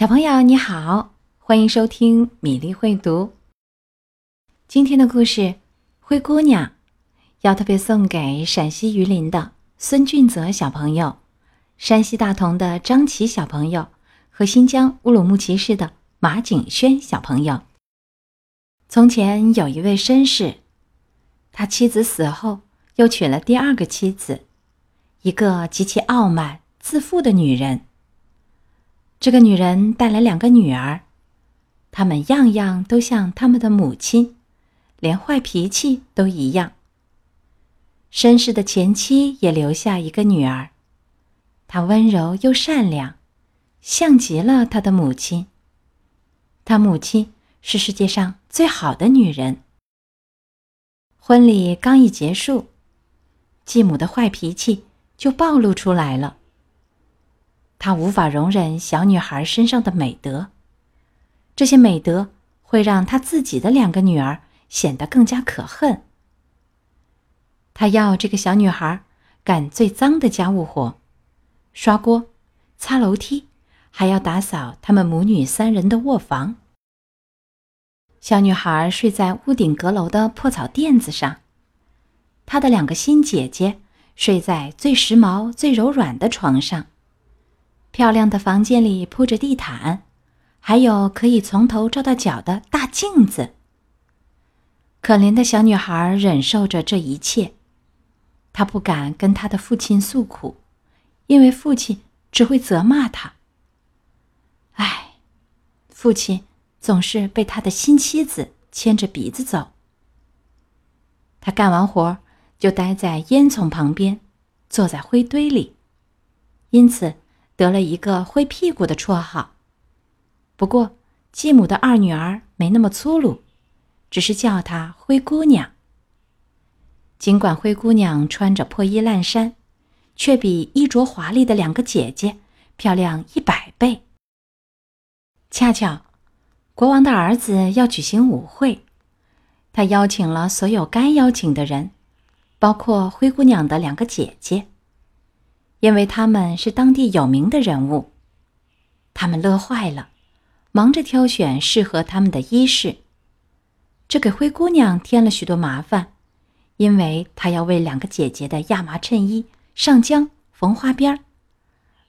小朋友你好，欢迎收听米粒会读。今天的故事《灰姑娘》要特别送给陕西榆林的孙俊泽小朋友、山西大同的张琪小朋友和新疆乌鲁木齐市的马景轩小朋友。从前有一位绅士，他妻子死后又娶了第二个妻子，一个极其傲慢自负的女人。这个女人带来两个女儿，她们样样都像他们的母亲，连坏脾气都一样。绅士的前妻也留下一个女儿，她温柔又善良，像极了她的母亲。她母亲是世界上最好的女人。婚礼刚一结束，继母的坏脾气就暴露出来了。他无法容忍小女孩身上的美德，这些美德会让他自己的两个女儿显得更加可恨。他要这个小女孩干最脏的家务活，刷锅、擦楼梯，还要打扫他们母女三人的卧房。小女孩睡在屋顶阁楼的破草垫子上，她的两个新姐姐睡在最时髦、最柔软的床上。漂亮的房间里铺着地毯，还有可以从头照到脚的大镜子。可怜的小女孩忍受着这一切，她不敢跟她的父亲诉苦，因为父亲只会责骂她。唉，父亲总是被他的新妻子牵着鼻子走。他干完活就待在烟囱旁边，坐在灰堆里，因此。得了一个灰屁股的绰号。不过，继母的二女儿没那么粗鲁，只是叫她灰姑娘。尽管灰姑娘穿着破衣烂衫，却比衣着华丽的两个姐姐漂亮一百倍。恰巧，国王的儿子要举行舞会，他邀请了所有该邀请的人，包括灰姑娘的两个姐姐。因为他们是当地有名的人物，他们乐坏了，忙着挑选适合他们的衣饰。这给灰姑娘添了许多麻烦，因为她要为两个姐姐的亚麻衬衣上浆缝花边儿，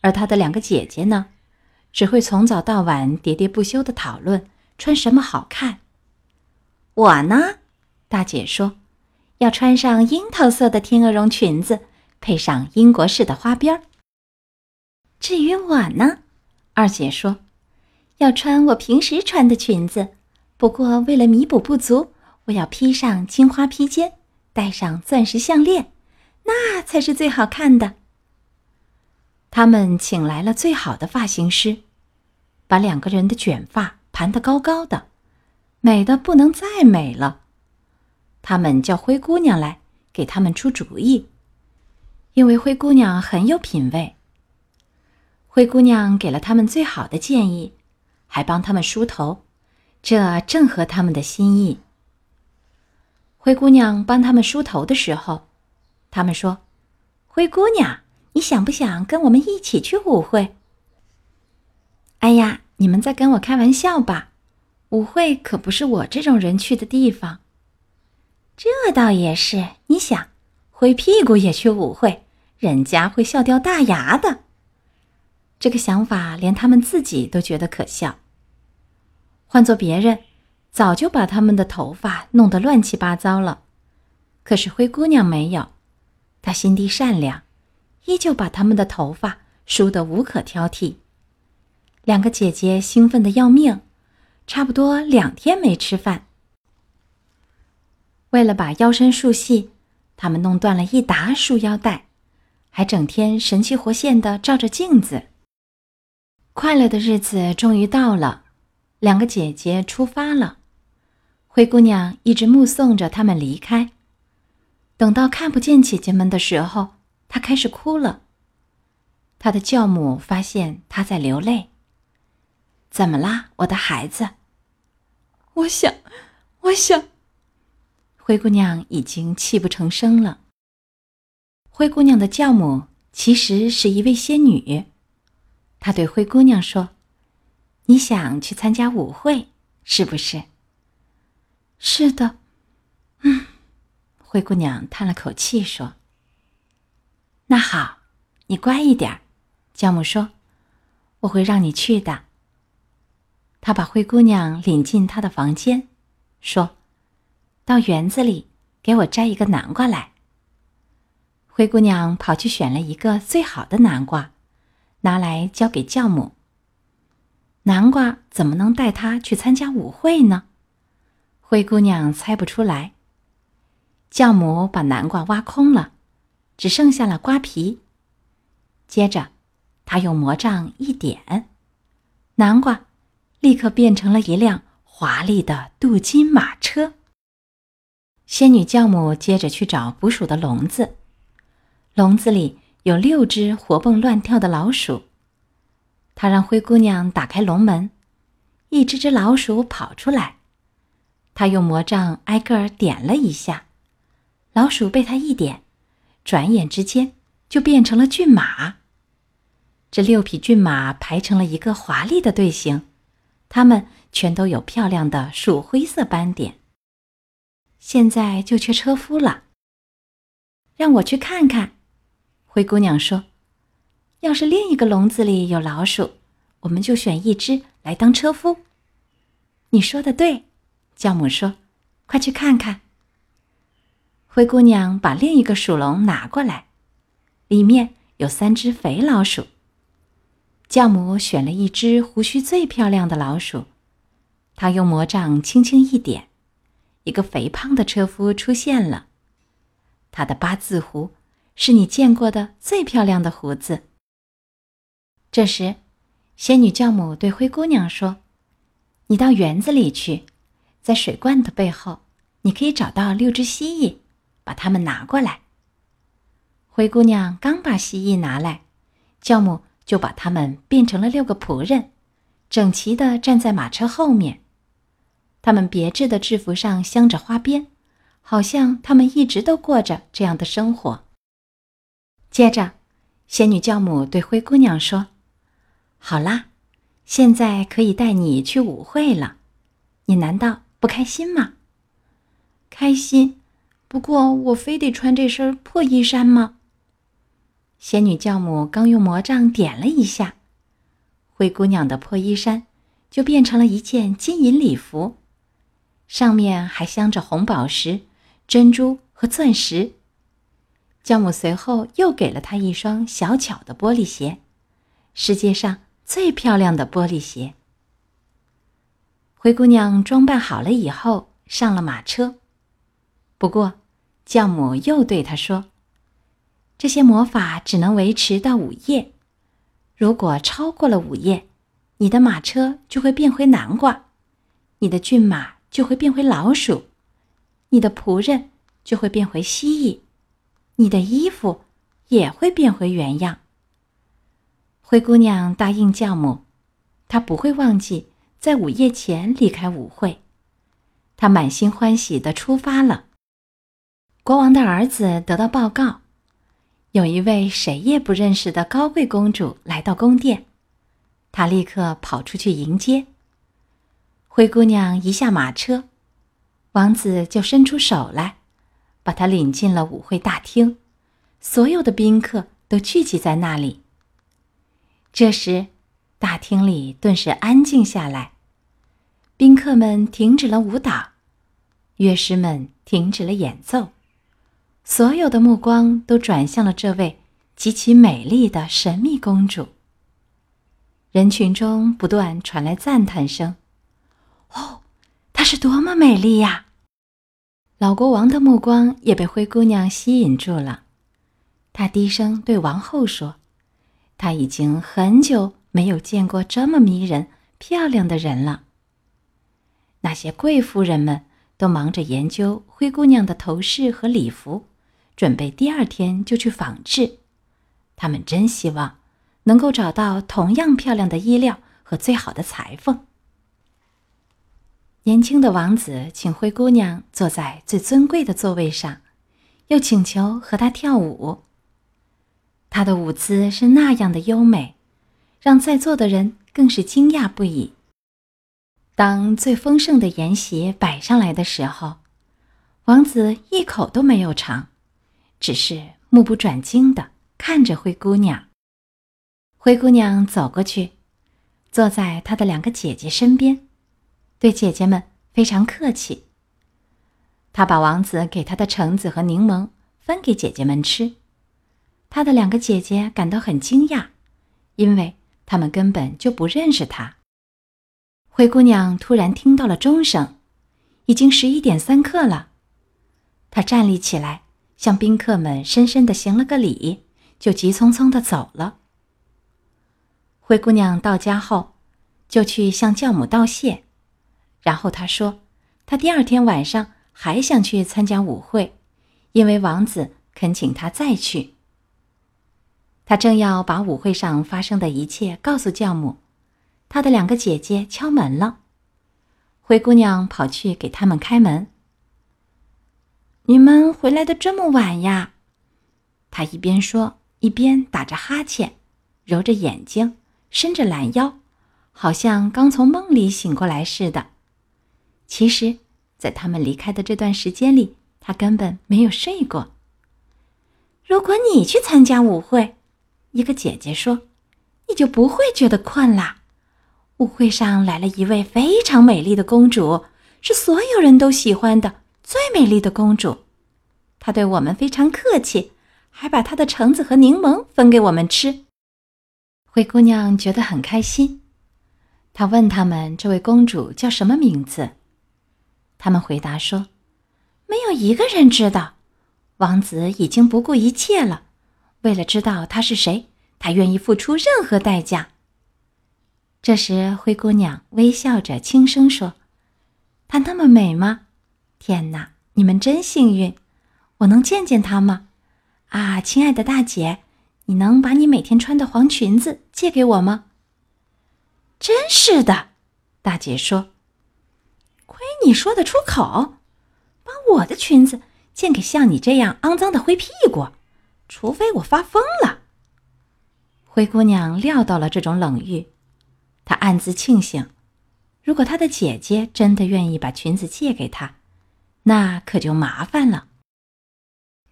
而她的两个姐姐呢，只会从早到晚喋喋不休的讨论穿什么好看。我呢，大姐说，要穿上樱桃色的天鹅绒裙子。配上英国式的花边儿。至于我呢，二姐说，要穿我平时穿的裙子，不过为了弥补不足，我要披上金花披肩，戴上钻石项链，那才是最好看的。他们请来了最好的发型师，把两个人的卷发盘得高高的，美的不能再美了。他们叫灰姑娘来给他们出主意。因为灰姑娘很有品味，灰姑娘给了他们最好的建议，还帮他们梳头，这正合他们的心意。灰姑娘帮他们梳头的时候，他们说：“灰姑娘，你想不想跟我们一起去舞会？”“哎呀，你们在跟我开玩笑吧？舞会可不是我这种人去的地方。”“这倒也是，你想，灰屁股也去舞会。”人家会笑掉大牙的。这个想法连他们自己都觉得可笑。换做别人，早就把他们的头发弄得乱七八糟了。可是灰姑娘没有，她心地善良，依旧把他们的头发梳得无可挑剔。两个姐姐兴奋的要命，差不多两天没吃饭。为了把腰身束细，他们弄断了一沓束腰带。还整天神气活现的照着镜子。快乐的日子终于到了，两个姐姐出发了。灰姑娘一直目送着他们离开。等到看不见姐姐们的时候，她开始哭了。她的教母发现她在流泪。怎么啦，我的孩子？我想，我想。灰姑娘已经泣不成声了。灰姑娘的教母其实是一位仙女，她对灰姑娘说：“你想去参加舞会，是不是？是的。嗯，灰姑娘叹了口气说：“那好，你乖一点。”教母说：“我会让你去的。”他把灰姑娘领进他的房间，说：“到园子里给我摘一个南瓜来。”灰姑娘跑去选了一个最好的南瓜，拿来交给教母。南瓜怎么能带她去参加舞会呢？灰姑娘猜不出来。教母把南瓜挖空了，只剩下了瓜皮。接着，她用魔杖一点，南瓜立刻变成了一辆华丽的镀金马车。仙女教母接着去找捕鼠的笼子。笼子里有六只活蹦乱跳的老鼠。他让灰姑娘打开笼门，一只只老鼠跑出来。他用魔杖挨个儿点了一下，老鼠被他一点，转眼之间就变成了骏马。这六匹骏马排成了一个华丽的队形，它们全都有漂亮的鼠灰色斑点。现在就缺车夫了，让我去看看。灰姑娘说：“要是另一个笼子里有老鼠，我们就选一只来当车夫。”你说的对，教母说：“快去看看。”灰姑娘把另一个鼠笼拿过来，里面有三只肥老鼠。教母选了一只胡须最漂亮的老鼠，她用魔杖轻轻一点，一个肥胖的车夫出现了，他的八字胡。是你见过的最漂亮的胡子。这时，仙女教母对灰姑娘说：“你到园子里去，在水罐的背后，你可以找到六只蜥蜴，把它们拿过来。”灰姑娘刚把蜥蜴拿来，教母就把它们变成了六个仆人，整齐地站在马车后面。他们别致的制服上镶着花边，好像他们一直都过着这样的生活。接着，仙女教母对灰姑娘说：“好啦，现在可以带你去舞会了。你难道不开心吗？”“开心，不过我非得穿这身破衣衫吗？”仙女教母刚用魔杖点了一下，灰姑娘的破衣衫就变成了一件金银礼服，上面还镶着红宝石、珍珠和钻石。教母随后又给了她一双小巧的玻璃鞋，世界上最漂亮的玻璃鞋。灰姑娘装扮好了以后上了马车，不过教母又对她说：“这些魔法只能维持到午夜，如果超过了午夜，你的马车就会变回南瓜，你的骏马就会变回老鼠，你的仆人就会变回蜥蜴。”你的衣服也会变回原样。灰姑娘答应教母，她不会忘记在午夜前离开舞会。她满心欢喜的出发了。国王的儿子得到报告，有一位谁也不认识的高贵公主来到宫殿。他立刻跑出去迎接。灰姑娘一下马车，王子就伸出手来。把他领进了舞会大厅，所有的宾客都聚集在那里。这时，大厅里顿时安静下来，宾客们停止了舞蹈，乐师们停止了演奏，所有的目光都转向了这位极其美丽的神秘公主。人群中不断传来赞叹声：“哦，她是多么美丽呀！”老国王的目光也被灰姑娘吸引住了，他低声对王后说：“他已经很久没有见过这么迷人、漂亮的人了。”那些贵夫人们都忙着研究灰姑娘的头饰和礼服，准备第二天就去仿制。他们真希望能够找到同样漂亮的衣料和最好的裁缝。年轻的王子请灰姑娘坐在最尊贵的座位上，又请求和她跳舞。她的舞姿是那样的优美，让在座的人更是惊讶不已。当最丰盛的筵席摆上来的时候，王子一口都没有尝，只是目不转睛的看着灰姑娘。灰姑娘走过去，坐在她的两个姐姐身边，对姐姐们非常客气。她把王子给她的橙子和柠檬分给姐姐们吃。她的两个姐姐感到很惊讶，因为她们根本就不认识她。灰姑娘突然听到了钟声，已经十一点三刻了。她站立起来，向宾客们深深的行了个礼，就急匆匆的走了。灰姑娘到家后，就去向教母道谢，然后她说：“她第二天晚上还想去参加舞会，因为王子恳请她再去。”她正要把舞会上发生的一切告诉教母。她的两个姐姐敲门了，灰姑娘跑去给他们开门。你们回来的这么晚呀？她一边说，一边打着哈欠，揉着眼睛，伸着懒腰，好像刚从梦里醒过来似的。其实，在他们离开的这段时间里，她根本没有睡过。如果你去参加舞会，一个姐姐说，你就不会觉得困啦。舞会上来了一位非常美丽的公主，是所有人都喜欢的最美丽的公主。她对我们非常客气，还把她的橙子和柠檬分给我们吃。灰姑娘觉得很开心。她问他们：“这位公主叫什么名字？”他们回答说：“没有一个人知道。王子已经不顾一切了，为了知道她是谁，他愿意付出任何代价。”这时，灰姑娘微笑着轻声说：“她那么美吗？天哪，你们真幸运！我能见见她吗？啊，亲爱的大姐，你能把你每天穿的黄裙子借给我吗？”“真是的。”大姐说，“你说得出口，把我的裙子借给像你这样肮脏的灰屁股，除非我发疯了。”灰姑娘料到了这种冷遇。她暗自庆幸，如果她的姐姐真的愿意把裙子借给她，那可就麻烦了。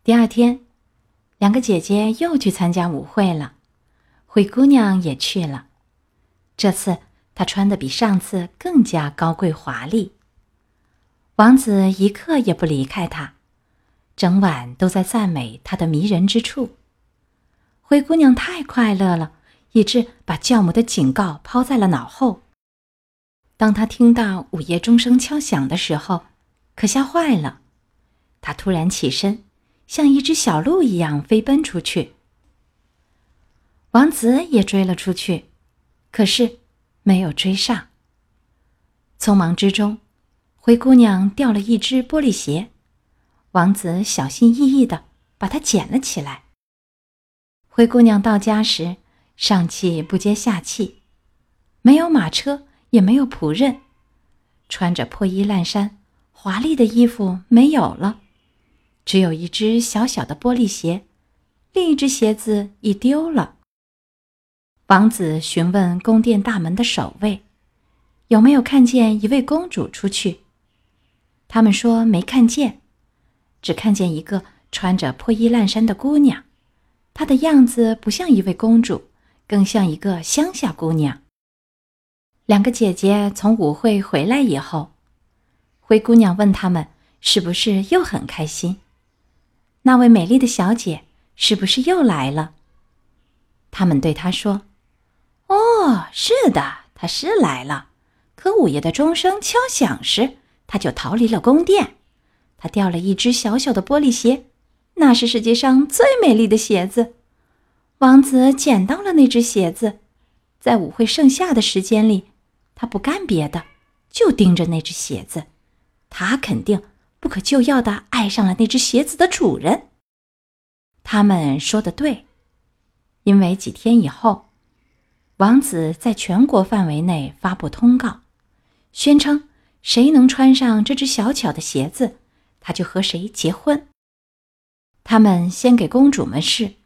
第二天，两个姐姐又去参加舞会了，灰姑娘也去了。这次她穿的比上次更加高贵华丽。王子一刻也不离开她，整晚都在赞美她的迷人之处。灰姑娘太快乐了。以致把教母的警告抛在了脑后。当他听到午夜钟声敲响的时候，可吓坏了。他突然起身，像一只小鹿一样飞奔出去。王子也追了出去，可是没有追上。匆忙之中，灰姑娘掉了一只玻璃鞋，王子小心翼翼的把它捡了起来。灰姑娘到家时。上气不接下气，没有马车，也没有仆人，穿着破衣烂衫，华丽的衣服没有了，只有一只小小的玻璃鞋，另一只鞋子已丢了。王子询问宫殿大门的守卫，有没有看见一位公主出去？他们说没看见，只看见一个穿着破衣烂衫的姑娘，她的样子不像一位公主。更像一个乡下姑娘。两个姐姐从舞会回来以后，灰姑娘问他们是不是又很开心？那位美丽的小姐是不是又来了？他们对她说：“哦，是的，她是来了。可午夜的钟声敲响时，他就逃离了宫殿。他掉了一只小小的玻璃鞋，那是世界上最美丽的鞋子。”王子捡到了那只鞋子，在舞会剩下的时间里，他不干别的，就盯着那只鞋子。他肯定不可救药的爱上了那只鞋子的主人。他们说的对，因为几天以后，王子在全国范围内发布通告，宣称谁能穿上这只小巧的鞋子，他就和谁结婚。他们先给公主们试。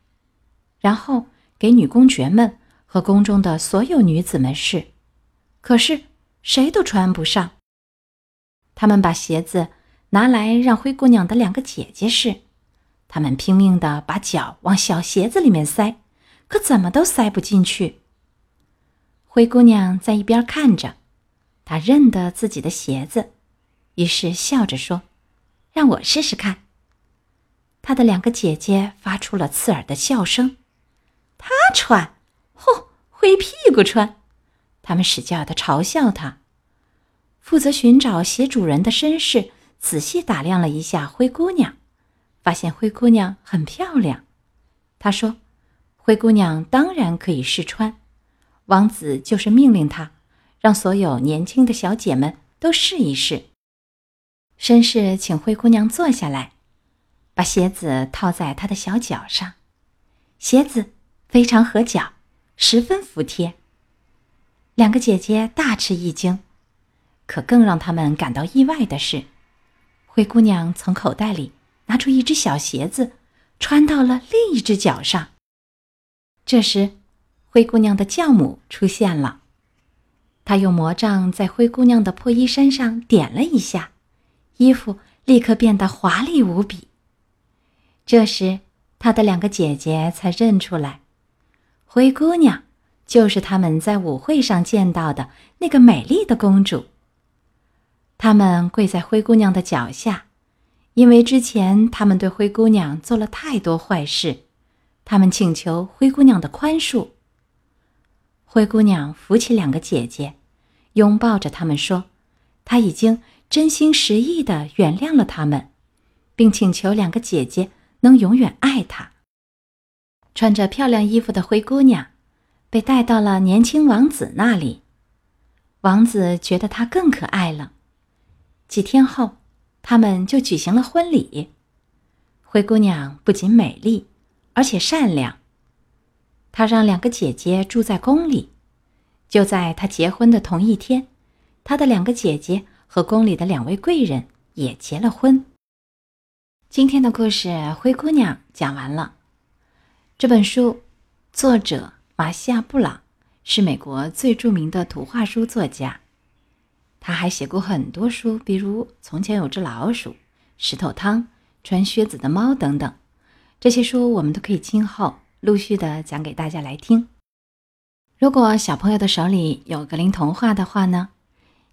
然后给女公爵们和宫中的所有女子们试，可是谁都穿不上。他们把鞋子拿来让灰姑娘的两个姐姐试，他们拼命的把脚往小鞋子里面塞，可怎么都塞不进去。灰姑娘在一边看着，他认得自己的鞋子，于是笑着说：“让我试试看。”他的两个姐姐发出了刺耳的笑声。她穿，嚯，灰屁股穿！他们使劲的嘲笑她。负责寻找鞋主人的绅士仔细打量了一下灰姑娘，发现灰姑娘很漂亮。他说：“灰姑娘当然可以试穿。”王子就是命令他，让所有年轻的小姐们都试一试。绅士请灰姑娘坐下来，把鞋子套在她的小脚上，鞋子非常合脚，十分服帖。两个姐姐大吃一惊。可更让他们感到意外的是，灰姑娘从口袋里拿出一只小鞋子，穿到了另一只脚上。这时，灰姑娘的教母出现了，他用魔杖在灰姑娘的破衣衫上点了一下，衣服立刻变得华丽无比。这时，他的两个姐姐才认出来，灰姑娘就是他们在舞会上见到的那个美丽的公主。他们跪在灰姑娘的脚下，因为之前他们对灰姑娘做了太多坏事，他们请求灰姑娘的宽恕。灰姑娘扶起两个姐姐，拥抱着她们说：“她已经真心实意的原谅了他们，并请求两个姐姐能永远爱她。”穿着漂亮衣服的灰姑娘被带到了年轻王子那里，王子觉得她更可爱了。几天后，他们就举行了婚礼。灰姑娘不仅美丽，而且善良。他让两个姐姐住在宫里。就在他结婚的同一天，他的两个姐姐和宫里的两位贵人也结了婚。今天的故事《灰姑娘》讲完了。这本书作者马西亚·布朗是美国最著名的图画书作家。他还写过很多书，比如《从前有只老鼠》《石头汤》《穿靴子的猫》等等。这些书我们都可以今后陆续的讲给大家来听。如果小朋友的手里有格林童话的话呢，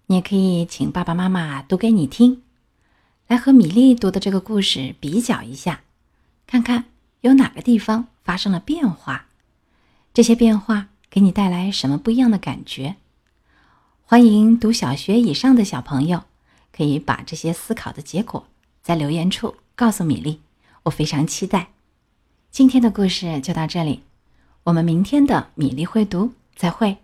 你也可以请爸爸妈妈读给你听，来和米粒读的这个故事比较一下，看看有哪个地方发生了变化，这些变化给你带来什么不一样的感觉。欢迎读小学以上的小朋友，可以把这些思考的结果在留言处告诉米粒，我非常期待。今天的故事就到这里，我们明天的米粒会读再会。